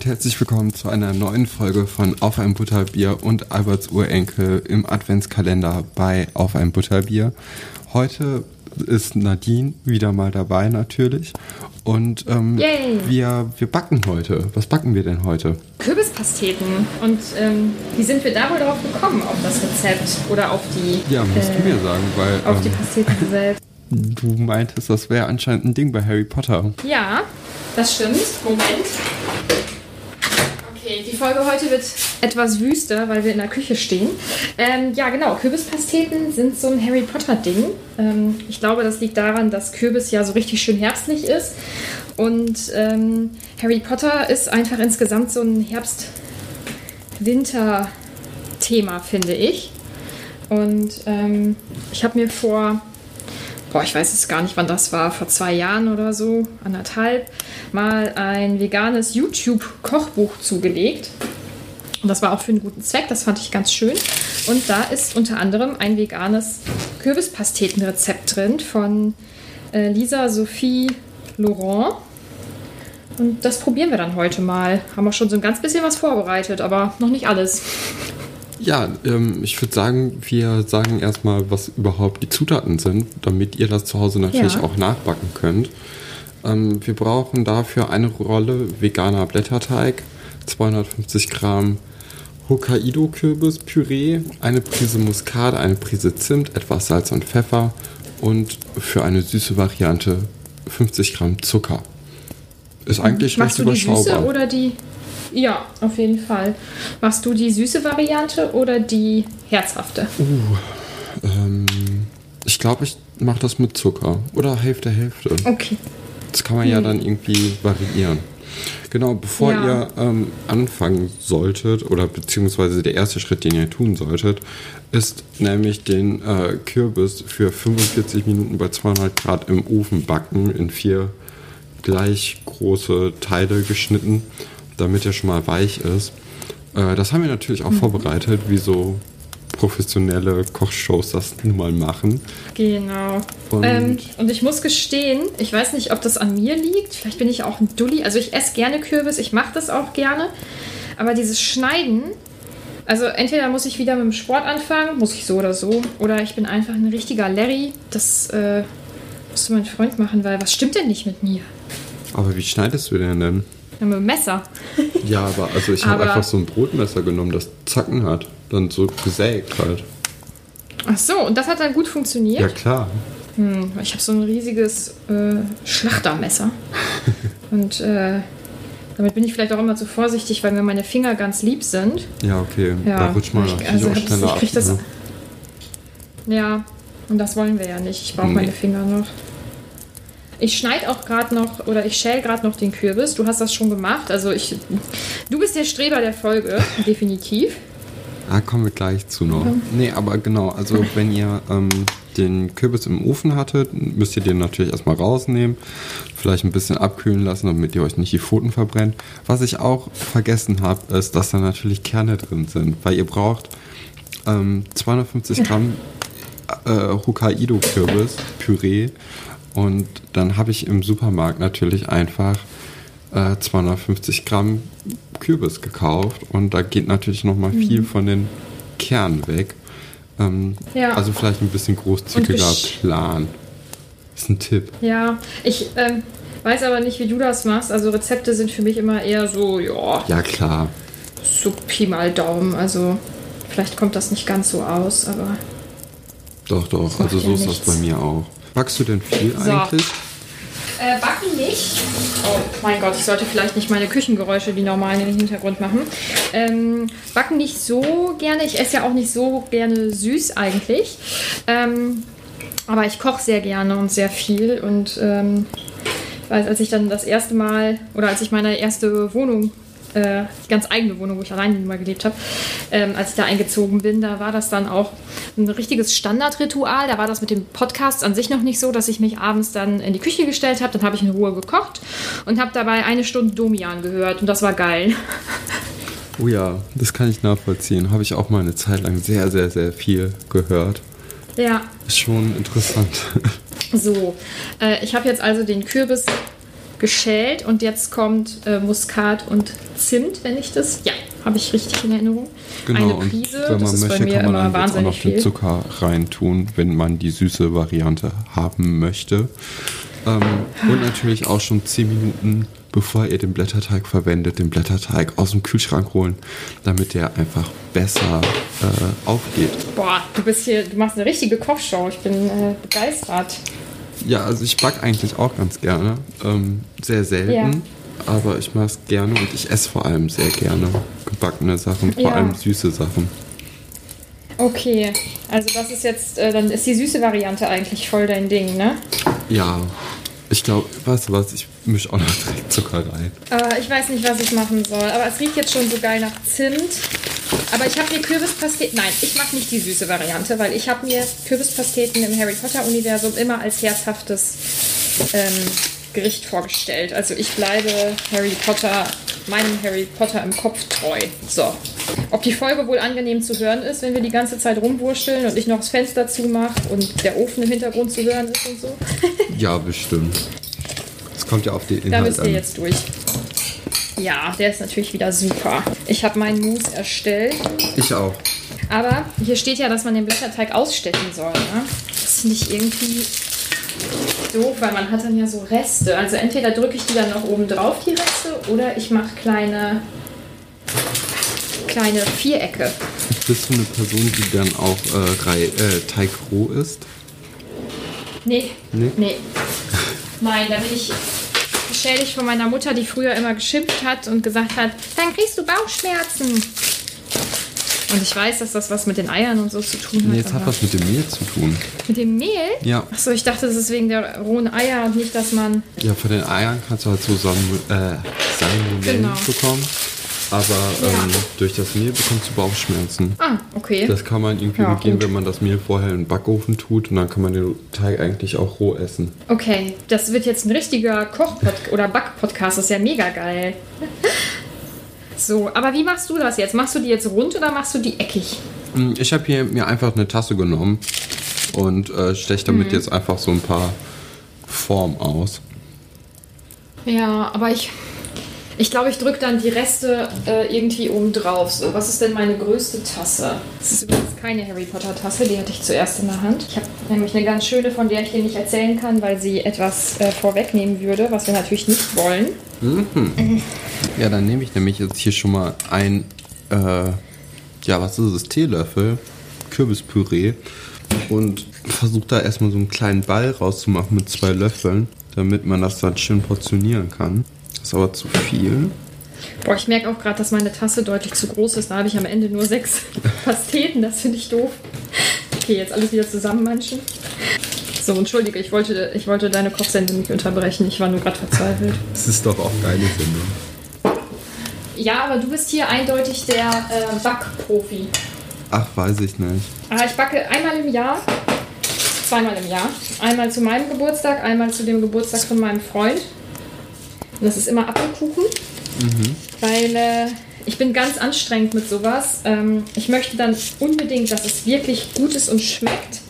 und herzlich willkommen zu einer neuen Folge von Auf ein Butterbier und Alberts Urenkel im Adventskalender bei Auf ein Butterbier. Heute ist Nadine wieder mal dabei natürlich und ähm, wir, wir backen heute. Was backen wir denn heute? Kürbispasteten. Und ähm, wie sind wir da wohl drauf gekommen, auf das Rezept oder auf die... Ja, musst äh, du mir sagen, weil... Auf ähm, die Pasteten selbst. Du meintest, das wäre anscheinend ein Ding bei Harry Potter. Ja, das stimmt. Moment. Okay, die Folge heute wird etwas wüster, weil wir in der Küche stehen. Ähm, ja, genau, Kürbispasteten sind so ein Harry Potter-Ding. Ähm, ich glaube, das liegt daran, dass Kürbis ja so richtig schön herbstlich ist. Und ähm, Harry Potter ist einfach insgesamt so ein Herbst-Winter-Thema, finde ich. Und ähm, ich habe mir vor boah, ich weiß jetzt gar nicht, wann das war, vor zwei Jahren oder so, anderthalb, mal ein veganes YouTube-Kochbuch zugelegt. Und das war auch für einen guten Zweck, das fand ich ganz schön. Und da ist unter anderem ein veganes Kürbispastetenrezept drin von äh, Lisa Sophie Laurent. Und das probieren wir dann heute mal. Haben wir schon so ein ganz bisschen was vorbereitet, aber noch nicht alles. Ja, ähm, ich würde sagen, wir sagen erstmal, was überhaupt die Zutaten sind, damit ihr das zu Hause natürlich ja. auch nachbacken könnt. Ähm, wir brauchen dafür eine Rolle veganer Blätterteig, 250 Gramm Hokkaido-Kürbispüree, eine Prise Muskat, eine Prise Zimt, etwas Salz und Pfeffer und für eine süße Variante 50 Gramm Zucker. Ist eigentlich Machst recht überschaubar. Die süße oder die ja, auf jeden Fall. Machst du die süße Variante oder die herzhafte? Uh, ähm, ich glaube, ich mache das mit Zucker. Oder Hälfte, Hälfte. Okay. Das kann man hm. ja dann irgendwie variieren. Genau, bevor ja. ihr ähm, anfangen solltet, oder beziehungsweise der erste Schritt, den ihr tun solltet, ist nämlich den äh, Kürbis für 45 Minuten bei 200 Grad im Ofen backen, in vier gleich große Teile geschnitten damit er schon mal weich ist. Äh, das haben wir natürlich auch mhm. vorbereitet, wie so professionelle Kochshows das nun mal machen. Genau. Und, ähm, und, ich muss gestehen, ich weiß nicht, ob das an mir liegt. Vielleicht bin ich auch ein Dulli. Also ich esse gerne Kürbis, ich mache das auch gerne. Aber dieses Schneiden, also entweder muss ich wieder mit dem Sport anfangen, muss ich so oder so, oder ich bin einfach ein richtiger Larry. Das äh, musste mein Freund machen, weil was stimmt denn nicht mit mir? Aber wie schneidest du denn denn? Ja, mit dem Messer. ja, aber also ich habe einfach so ein Brotmesser genommen, das Zacken hat. Dann so gesägt halt. Ach so, und das hat dann gut funktioniert? Ja, klar. Hm, ich habe so ein riesiges äh, Schlachtermesser. und äh, damit bin ich vielleicht auch immer zu vorsichtig, weil mir meine Finger ganz lieb sind. Ja, okay. Ja, da rutscht man natürlich also auch schneller ab. Das, ne? Ja, und das wollen wir ja nicht. Ich brauche nee. meine Finger noch. Ich schneide auch gerade noch oder ich schäle gerade noch den Kürbis. Du hast das schon gemacht. Also ich. Du bist der Streber der Folge, definitiv. Ah, kommen wir gleich zu noch. Nee, aber genau, also wenn ihr ähm, den Kürbis im Ofen hattet, müsst ihr den natürlich erstmal rausnehmen, vielleicht ein bisschen abkühlen lassen, damit ihr euch nicht die Pfoten verbrennt. Was ich auch vergessen habe, ist, dass da natürlich Kerne drin sind, weil ihr braucht ähm, 250 Gramm äh, Hokkaido-Kürbis, Püree und dann habe ich im Supermarkt natürlich einfach äh, 250 Gramm Kürbis gekauft und da geht natürlich nochmal mhm. viel von den Kernen weg. Ähm, ja. Also vielleicht ein bisschen großzügiger Plan. Ist ein Tipp. Ja, ich ähm, weiß aber nicht, wie du das machst. Also Rezepte sind für mich immer eher so, ja. Ja, klar. So Pi mal Daumen. Also vielleicht kommt das nicht ganz so aus, aber. Doch, doch. Also so ja ist das bei mir auch. Backst du denn viel so. eigentlich? Äh, backen nicht. Oh mein Gott, ich sollte vielleicht nicht meine Küchengeräusche wie normal in den Hintergrund machen. Ähm, backen nicht so gerne. Ich esse ja auch nicht so gerne süß eigentlich. Ähm, aber ich koche sehr gerne und sehr viel. Und ähm, weiß, als ich dann das erste Mal oder als ich meine erste Wohnung äh, die ganz eigene Wohnung, wo ich alleine mal gelebt habe, ähm, als ich da eingezogen bin, da war das dann auch ein richtiges Standardritual. Da war das mit dem Podcast an sich noch nicht so, dass ich mich abends dann in die Küche gestellt habe, dann habe ich in Ruhe gekocht und habe dabei eine Stunde Domian gehört und das war geil. Oh ja, das kann ich nachvollziehen. Habe ich auch mal eine Zeit lang sehr, sehr, sehr viel gehört. Ja. Ist schon interessant. So, äh, ich habe jetzt also den Kürbis geschält und jetzt kommt äh, Muskat und Zimt, wenn ich das. Ja, habe ich richtig in Erinnerung. Genau, Eine Prise, und wenn man möchte, kann man dann auch noch viel. den Zucker reintun, wenn man die süße Variante haben möchte. Ähm, und natürlich auch schon 10 Minuten bevor ihr den Blätterteig verwendet, den Blätterteig aus dem Kühlschrank holen, damit der einfach besser äh, aufgeht. Boah, du bist hier, du machst eine richtige Kochshow. Ich bin äh, begeistert. Ja, also ich backe eigentlich auch ganz gerne. Ähm, sehr selten. Ja. Aber ich mache es gerne und ich esse vor allem sehr gerne gebackene Sachen, vor ja. allem süße Sachen. Okay, also das ist jetzt, äh, dann ist die süße Variante eigentlich voll dein Ding, ne? Ja, ich glaube, weißt du was, ich mische auch noch direkt Zucker rein. Äh, ich weiß nicht, was ich machen soll, aber es riecht jetzt schon so geil nach Zimt. Aber ich habe mir Kürbispasteten. Nein, ich mache nicht die süße Variante, weil ich habe mir Kürbispasteten im Harry Potter-Universum immer als herzhaftes ähm, Gericht vorgestellt. Also ich bleibe Harry Potter, meinem Harry Potter im Kopf treu. So. Ob die Folge wohl angenehm zu hören ist, wenn wir die ganze Zeit rumwurschteln und ich noch das Fenster zumache und der Ofen im Hintergrund zu hören ist und so? ja, bestimmt. Es kommt ja auf den Inhalt Da müsst ihr an. jetzt durch. Ja, der ist natürlich wieder super. Ich habe meinen Mousse erstellt. Ich auch. Aber hier steht ja, dass man den Blätterteig ausstechen soll. Ne? Das finde ich irgendwie doof, weil man hat dann ja so Reste. Also entweder drücke ich die dann noch oben drauf, die Reste, oder ich mache kleine, kleine Vierecke. Bist du eine Person, die dann auch äh, äh, Teig roh isst? Nee. Nee? Nee. Nein, da bin ich geschädigt von meiner Mutter, die früher immer geschimpft hat und gesagt hat, dann kriegst du Bauchschmerzen. Und ich weiß, dass das was mit den Eiern und so zu tun hat. Nee, jetzt hat was mit dem Mehl zu tun. Mit dem Mehl? Ja. Achso, ich dachte, das ist wegen der rohen Eier und nicht, dass man. Ja, von den Eiern kannst du halt so Salmonellen äh, genau. bekommen. Aber ähm, durch das Mehl bekommst du Bauchschmerzen. Ah, okay. Das kann man irgendwie ja, umgehen, wenn man das Mehl vorher in den Backofen tut und dann kann man den Teig eigentlich auch roh essen. Okay, das wird jetzt ein richtiger Koch- oder Back-Podcast. Das ist ja mega geil. so, aber wie machst du das jetzt? Machst du die jetzt rund oder machst du die eckig? Hm, ich habe hier mir einfach eine Tasse genommen und äh, steche damit mhm. jetzt einfach so ein paar Formen aus. Ja, aber ich ich glaube, ich drücke dann die Reste äh, irgendwie oben drauf. So, was ist denn meine größte Tasse? Das ist übrigens keine Harry Potter Tasse, die hatte ich zuerst in der Hand. Ich habe nämlich eine ganz schöne, von der ich dir nicht erzählen kann, weil sie etwas äh, vorwegnehmen würde, was wir natürlich nicht wollen. Mhm. Ja, dann nehme ich nämlich jetzt hier schon mal ein, äh, ja, was ist das? Teelöffel Kürbispüree und versuche da erstmal so einen kleinen Ball rauszumachen mit zwei Löffeln, damit man das dann schön portionieren kann. Das ist aber zu viel. Boah, ich merke auch gerade, dass meine Tasse deutlich zu groß ist. Da habe ich am Ende nur sechs Pasteten. Das finde ich doof. Okay, jetzt alles wieder zusammenmanschen. So, entschuldige, ich wollte, ich wollte deine Kochsendung nicht unterbrechen. Ich war nur gerade verzweifelt. Das ist doch auch deine Sendung. Ja, aber du bist hier eindeutig der äh, Backprofi. Ach, weiß ich nicht. Ah, ich backe einmal im Jahr, zweimal im Jahr. Einmal zu meinem Geburtstag, einmal zu dem Geburtstag von meinem Freund. Und das ist immer Apfelkuchen, mhm. weil äh, ich bin ganz anstrengend mit sowas. Ähm, ich möchte dann unbedingt, dass es wirklich gut ist und schmeckt.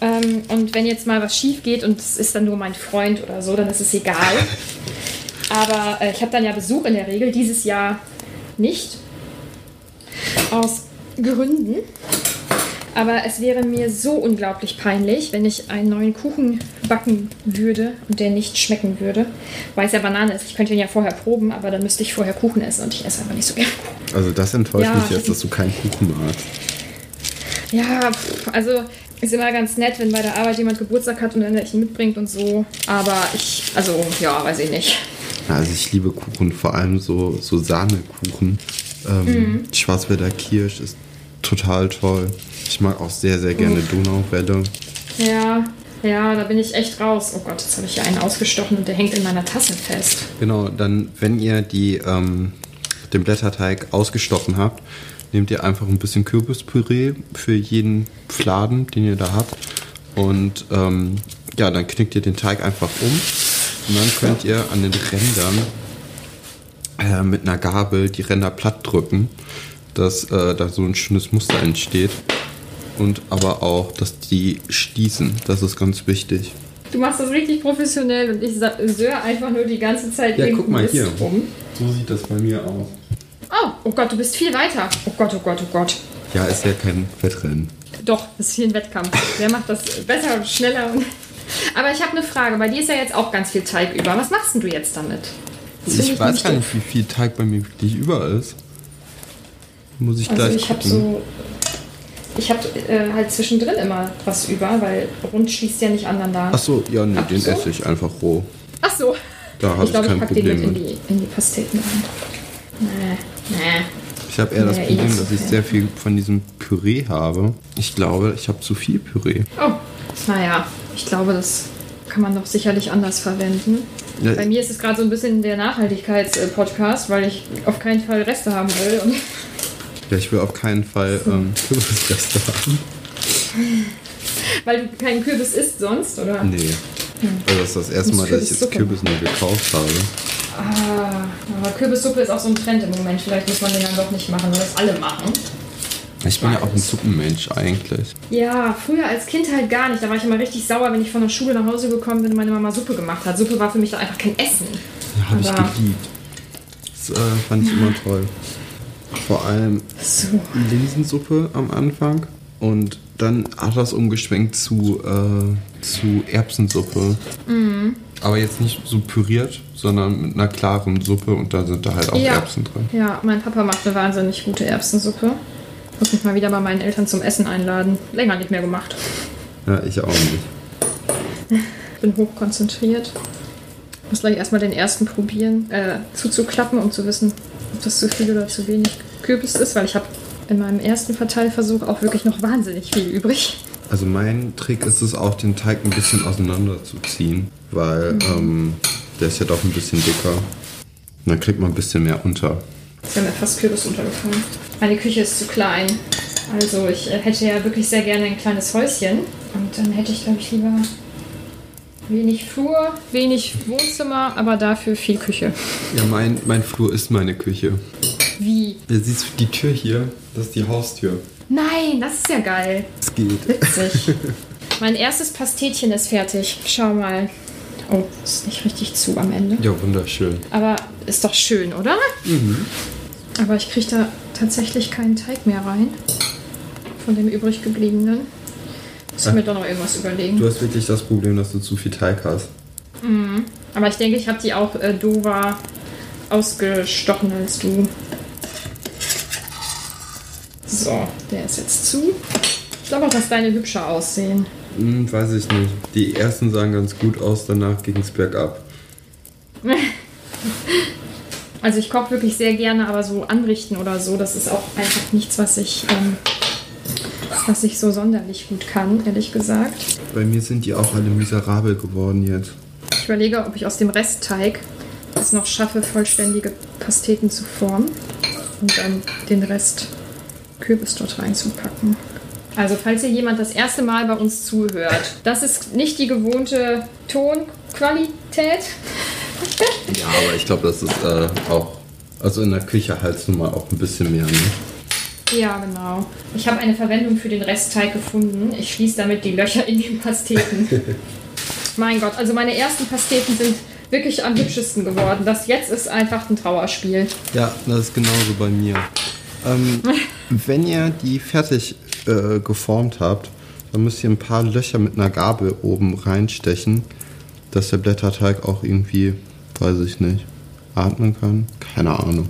Ähm, und wenn jetzt mal was schief geht und es ist dann nur mein Freund oder so, dann ist es egal. Aber äh, ich habe dann ja Besuch in der Regel, dieses Jahr nicht. Aus Gründen. Aber es wäre mir so unglaublich peinlich, wenn ich einen neuen Kuchen backen würde und der nicht schmecken würde. Weil es ja Banane ist. Ich könnte ihn ja vorher proben, aber dann müsste ich vorher Kuchen essen und ich esse einfach nicht so gerne Kuchen. Also das enttäuscht ja, mich jetzt, dass du keinen Kuchen magst. Ja, also ist immer ganz nett, wenn bei der Arbeit jemand Geburtstag hat und dann ihn mitbringt und so. Aber ich, also ja, weiß ich nicht. Also ich liebe Kuchen, vor allem so, so Sahnekuchen. Ähm, mhm. Schwarzwälder Kirsch ist total toll. Ich mag auch sehr, sehr gerne Uff. Donauwelle. Ja, ja, da bin ich echt raus. Oh Gott, jetzt habe ich hier einen ausgestochen und der hängt in meiner Tasse fest. Genau, dann, wenn ihr die, ähm, den Blätterteig ausgestochen habt, nehmt ihr einfach ein bisschen Kürbispüree für jeden Fladen, den ihr da habt. Und ähm, ja, dann knickt ihr den Teig einfach um. Und dann könnt ihr an den Rändern äh, mit einer Gabel die Ränder platt drücken, dass äh, da so ein schönes Muster entsteht und aber auch, dass die stießen. Das ist ganz wichtig. Du machst das richtig professionell und ich söre einfach nur die ganze Zeit Ja, guck mal hier. rum. So sieht das bei mir aus. Oh, oh Gott, du bist viel weiter. Oh Gott, oh Gott, oh Gott. Ja, ist ja kein Wettrennen. Doch, das ist hier ein Wettkampf. Wer macht das besser und schneller? Aber ich habe eine Frage. Bei dir ist ja jetzt auch ganz viel Teig über. Was machst denn du jetzt damit? Das Ich weiß gar nicht, wie viel Teig bei mir wirklich über ist. Muss ich Also gleich ich habe gucken. so. Ich habe äh, halt zwischendrin immer was über, weil rund schließt ja nicht aneinander. Ach so, ja, nee, Ach den so. esse ich einfach roh. Ach so. Da habe ich ich, glaube, ich kein packe den Problem mit in die, in die Pasteten rein. Nee, nee. Ich habe eher das Nee, Problem, ist dass ich sehr viel von diesem Püree habe. Ich glaube, ich habe zu viel Püree. Oh, naja, ich glaube, das kann man doch sicherlich anders verwenden. Ja, Bei mir ist es gerade so ein bisschen der Nachhaltigkeits-Podcast, weil ich auf keinen Fall Reste haben will. Ja, ich will auf keinen Fall ähm, Kürbisreste haben. weil du keinen Kürbis isst sonst, oder? Nee. Also das ist das erste Mal, dass ich jetzt Kürbis nur gekauft habe. Ah, aber Kürbissuppe ist auch so ein Trend im Moment. Vielleicht muss man den dann doch nicht machen, weil das alle machen. Ich bin ja auch ein. Suppenmensch eigentlich. Ja, früher als Kind halt gar nicht. Da war ich immer richtig sauer, wenn ich von der Schule nach Hause gekommen bin und meine Mama Suppe gemacht hat. Suppe war für mich dann einfach kein Essen. Ja, habe ich geliebt. Das äh, fand ich immer toll. Vor allem So. Linsensuppe am Anfang und dann hat das umgeschwenkt zu, äh, zu Erbsensuppe. Mhm. Aber jetzt nicht so püriert, sondern mit einer klaren Suppe und da sind da halt auch Ja. Erbsen drin. Ja, mein Papa macht eine wahnsinnig gute Erbsensuppe. Muss mich mal wieder bei meinen Eltern zum Essen einladen. Länger nicht mehr gemacht. Ja, ich auch nicht. Bin hochkonzentriert. Muss gleich erstmal den ersten probieren, äh, zuzuklappen, um zu wissen, ob das zu viel oder zu wenig Kürbis ist, weil ich habe in meinem ersten Verteilversuch auch wirklich noch wahnsinnig viel übrig. Also mein Trick ist es auch, den Teig ein bisschen auseinander zu ziehen, weil ähm, der ist ja doch ein bisschen dicker. Und dann kriegt man ein bisschen mehr unter. Ist ja mir fast Kürbis untergefallen. Meine Küche ist zu klein. Also ich äh, hätte ja wirklich sehr gerne ein kleines Häuschen. Und dann hätte ich, glaube ich, lieber wenig Flur, wenig Wohnzimmer, aber dafür viel Küche. Ja, mein, mein Flur ist meine Küche. Wie? Ja, siehst du die Tür hier? Das ist die Haustür. Nein, das ist ja geil. Es geht. Witzig. mein erstes Pastetchen ist fertig. Schau mal. Oh, ist nicht richtig zu am Ende. Ja, wunderschön. Aber ist doch schön, oder? Aber ich kriege da tatsächlich keinen Teig mehr rein. Von dem übrig gebliebenen. Muss ich mir doch noch irgendwas überlegen. Du hast wirklich das Problem, dass du zu viel Teig hast. Aber ich denke, ich habe die auch äh, dover ausgestochen als du. So, der ist jetzt zu. Ich glaube auch, dass deine hübscher aussehen. Hm, weiß ich nicht. Die ersten sahen ganz gut aus, danach ging es bergab. Also ich koche wirklich sehr gerne, aber so anrichten oder so, das ist auch einfach nichts, was ich, ähm, was ich so sonderlich gut kann, ehrlich gesagt. Bei mir sind die auch alle miserabel geworden jetzt. Ich überlege, ob ich aus dem Restteig es noch schaffe, vollständige Pasteten zu formen und dann den Rest Kürbis dort reinzupacken. Also, falls hier jemand das erste Mal bei uns zuhört, das ist nicht die gewohnte Tonqualität. Ja, aber ich glaube, das ist äh, auch. Also in der Küche halt nun mal auch ein bisschen mehr, ne? Ja, genau. Ich habe eine Verwendung für den Restteig gefunden. Ich schließe damit die Löcher in den Pasteten. mein Gott, also meine ersten Pasteten sind wirklich am hübschesten geworden. Das jetzt ist einfach ein Trauerspiel. Ja, das ist genauso bei mir. Ähm, wenn ihr die fertig äh, geformt habt, dann müsst ihr ein paar Löcher mit einer Gabel oben reinstechen, dass der Blätterteig auch irgendwie, weiß ich nicht, atmen kann. Keine Ahnung.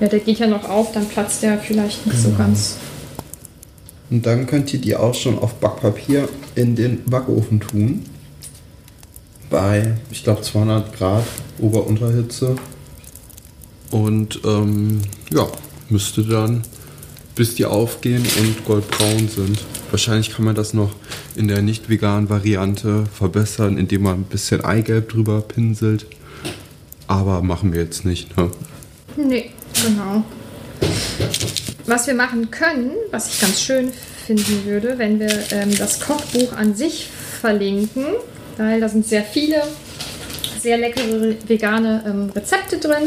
Ja, der geht ja noch auf, dann platzt der vielleicht nicht so ganz. Und dann könnt ihr die auch schon auf Backpapier in den Backofen tun. Bei, ich glaube, 200 Grad Ober-Unterhitze. Und ähm, ja, müsste dann, bis die aufgehen und goldbraun sind. Wahrscheinlich kann man das noch in der nicht veganen Variante verbessern, indem man ein bisschen Eigelb drüber pinselt. Aber machen wir jetzt nicht. Ne? Nee, genau. Was wir machen können, was ich ganz schön finden würde, wenn wir ähm, das Kochbuch an sich verlinken, weil da sind sehr viele sehr leckere vegane ähm, Rezepte drin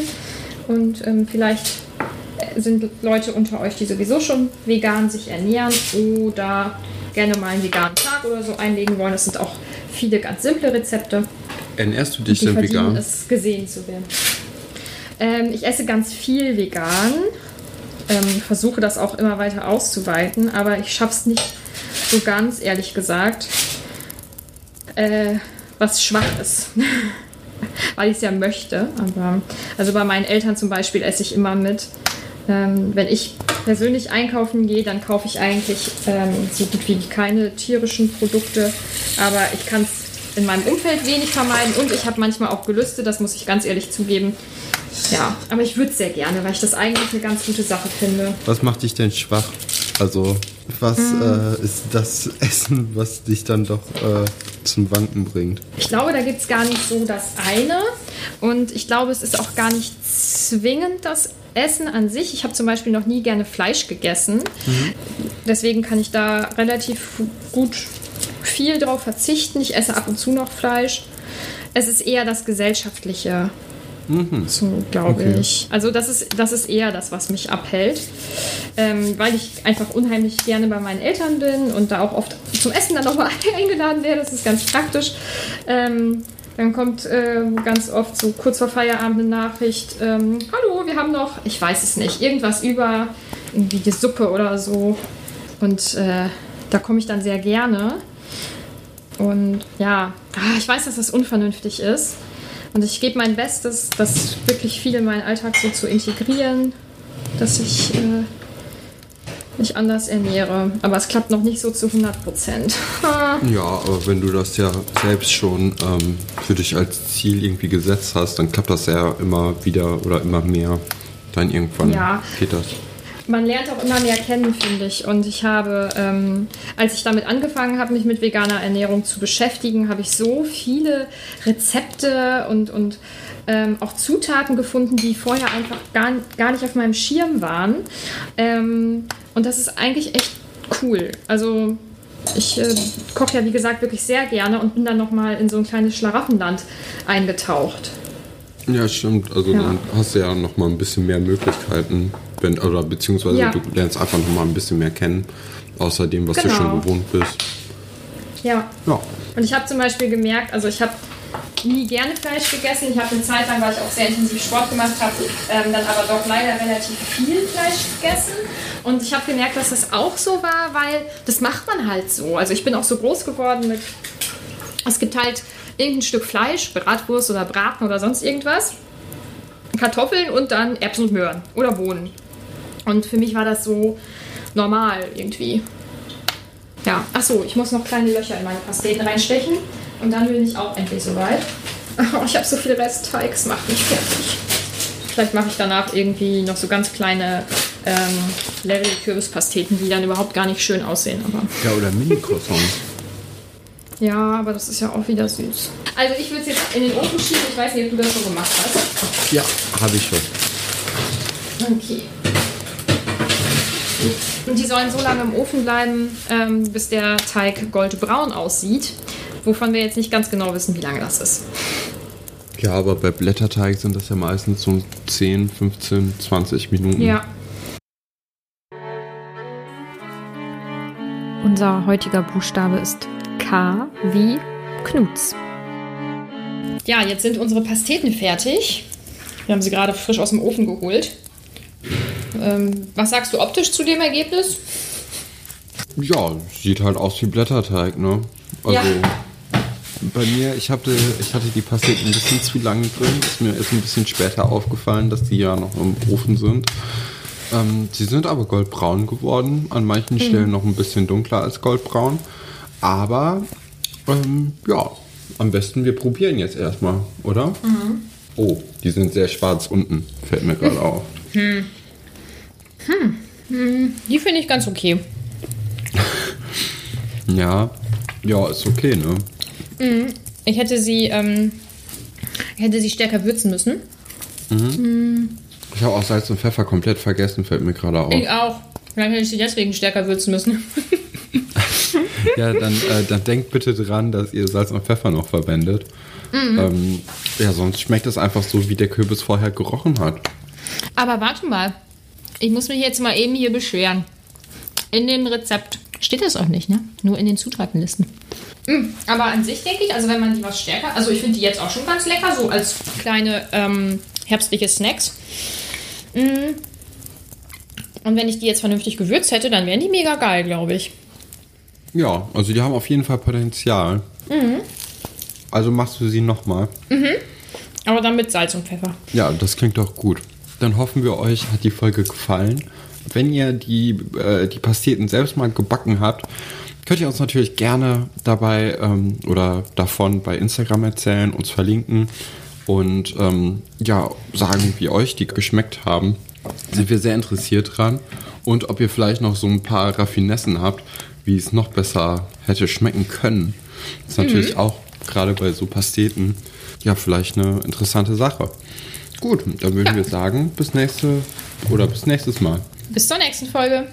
und ähm, vielleicht sind Leute unter euch, die sowieso schon vegan sich ernähren oder gerne mal einen veganen Tag oder so einlegen wollen. Es sind auch viele ganz simple Rezepte. Ernährst du dich denn vegan? es, gesehen zu werden. Ähm, ich esse ganz viel vegan. Ähm, versuche das auch immer weiter auszuweiten, aber ich schaffe es nicht so ganz, ehrlich gesagt. Äh, was schwach ist. Weil ich es ja möchte. Aber also bei meinen Eltern zum Beispiel esse ich immer mit. Ähm, wenn ich persönlich einkaufen gehe, dann kaufe ich eigentlich ähm, so gut wie keine tierischen Produkte. Aber ich kann es in meinem Umfeld wenig vermeiden und ich habe manchmal auch Gelüste, das muss ich ganz ehrlich zugeben. Ja, aber ich würde es sehr gerne, weil ich das eigentlich eine ganz gute Sache finde. Was macht dich denn schwach? Also, was Hm. äh, ist das Essen, was dich dann doch äh, zum Wanken bringt? Ich glaube, da gibt es gar nicht so das eine. Und ich glaube, es ist auch gar nicht zwingend das Essen an sich. Ich habe zum Beispiel noch nie gerne Fleisch gegessen. Deswegen kann ich da relativ gut viel drauf verzichten. Ich esse ab und zu noch Fleisch. Es ist eher das Gesellschaftliche. So glaube Okay. ich. Also das ist, das ist eher das, was mich abhält. Ähm, weil ich einfach unheimlich gerne bei meinen Eltern bin und da auch oft zum Essen dann nochmal eingeladen werde. Das ist ganz praktisch. Ähm, dann kommt ähm, ganz oft so kurz vor Feierabend eine Nachricht, ähm, hallo, wir haben noch, ich weiß es nicht, irgendwas über, irgendwie die Suppe oder so. Und äh, da komme ich dann sehr gerne. Und ja, ah, ich weiß, dass das unvernünftig ist. Und ich gebe mein Bestes, das wirklich viel in meinen Alltag so zu integrieren, dass ich äh, mich anders ernähre. Aber es klappt noch nicht so zu 100 Prozent. Ja, aber wenn du das ja selbst schon ähm, für dich als Ziel irgendwie gesetzt hast, dann klappt das ja immer wieder oder immer mehr. Dann irgendwann Ja. geht das. Man lernt auch immer mehr kennen, finde ich. Und ich habe, ähm, als ich damit angefangen habe, mich mit veganer Ernährung zu beschäftigen, habe ich so viele Rezepte und, und ähm, auch Zutaten gefunden, die vorher einfach gar, gar nicht auf meinem Schirm waren. Ähm, und das ist eigentlich echt cool. Also ich äh, koche ja, wie gesagt, wirklich sehr gerne und bin dann nochmal in so ein kleines Schlaraffenland eingetaucht. Ja, stimmt. Also Ja. dann hast du ja noch mal ein bisschen mehr Möglichkeiten, wenn, oder beziehungsweise Ja. du lernst einfach noch mal ein bisschen mehr kennen, außer dem, was du Genau. schon gewohnt bist. Ja, Ja. Und ich habe zum Beispiel gemerkt, also ich habe nie gerne Fleisch gegessen. Ich habe eine Zeit lang, weil ich auch sehr intensiv Sport gemacht habe, ähm, dann aber doch leider relativ viel Fleisch gegessen. Und ich habe gemerkt, dass das auch so war, weil das macht man halt so. Also ich bin auch so groß geworden mit, es gibt halt irgendein Stück Fleisch, Bratwurst oder Braten oder sonst irgendwas, Kartoffeln und dann Erbsen und Möhren oder Bohnen. Und für mich war das so normal irgendwie. Ja, achso, ich muss noch kleine Löcher in meine Pasteten reinstechen und dann bin ich auch endlich soweit. Oh, ich habe so viel Restteig, es macht mich fertig. Vielleicht mache ich danach irgendwie noch so ganz kleine ähm, Larry-Kürbispasteten, die dann überhaupt gar nicht schön aussehen. Aber Ja, oder Mini-Croissants. ja, aber das ist ja auch wieder süß. Also ich würde es jetzt in den Ofen schieben. Ich weiß nicht, ob du das so gemacht hast. ja, habe ich schon. Okay. Und die sollen so lange im Ofen bleiben, ähm, bis der Teig goldbraun aussieht. Wovon wir jetzt nicht ganz genau wissen, wie lange das ist. Ja, aber bei Blätterteig sind das ja meistens so 10, 15, 20 Minuten. Ja. Unser heutiger Buchstabe ist K wie Knuts. Ja, jetzt sind unsere Pasteten fertig. Wir haben sie gerade frisch aus dem Ofen geholt. Ähm, was sagst du optisch zu dem Ergebnis? Ja, sieht halt aus wie Blätterteig, ne? Also Ja. bei mir, ich hatte, ich hatte die Pasteten ein bisschen zu lange drin. Ist mir erst ein bisschen später aufgefallen, dass die ja noch im Ofen sind. Ähm, sie sind aber goldbraun geworden, an manchen Mhm. Stellen noch ein bisschen dunkler als goldbraun. Aber ähm, ja, am besten wir probieren jetzt erstmal, oder? Mhm. Oh, die sind sehr schwarz unten, fällt mir gerade auf. Die finde ich ganz okay. Ja, ja, ist okay, ne? Ich hätte sie, ähm, hätte sie stärker würzen müssen. Ich habe auch Salz und Pfeffer komplett vergessen, fällt mir gerade auf. Ich auch. Vielleicht hätte ich sie deswegen stärker würzen müssen. Ja, dann, äh, dann denkt bitte dran, dass ihr Salz und Pfeffer noch verwendet. Ähm, ja, sonst schmeckt es einfach so, wie der Kürbis vorher gerochen hat. Aber warte mal. Ich muss mich jetzt mal eben hier beschweren. In dem Rezept steht das auch nicht, ne? Nur in den Zutatenlisten. Mm, aber an sich denke ich, also wenn man die was stärker, also ich finde die jetzt auch schon ganz lecker, so als kleine ähm, herbstliche Snacks. Mm. Und wenn ich die jetzt vernünftig gewürzt hätte, dann wären die mega geil, glaube ich. Ja, also die haben auf jeden Fall Potenzial. Mhm. Also machst du sie nochmal. Aber dann mit Salz und Pfeffer. Ja, das klingt doch gut. Dann hoffen wir, euch hat die Folge gefallen. Wenn ihr die, äh, die Pasteten selbst mal gebacken habt, könnt ihr uns natürlich gerne dabei ähm, oder davon bei Instagram erzählen, uns verlinken und ähm, ja, sagen, wie euch die geschmeckt haben. Sind wir sehr interessiert dran. Und ob ihr vielleicht noch so ein paar Raffinessen habt, wie es noch besser hätte schmecken können. Das ist natürlich auch gerade bei so Pasteten ja vielleicht eine interessante Sache. Gut, dann würden Ja. wir sagen, bis nächste oder bis nächstes Mal. Bis zur nächsten Folge.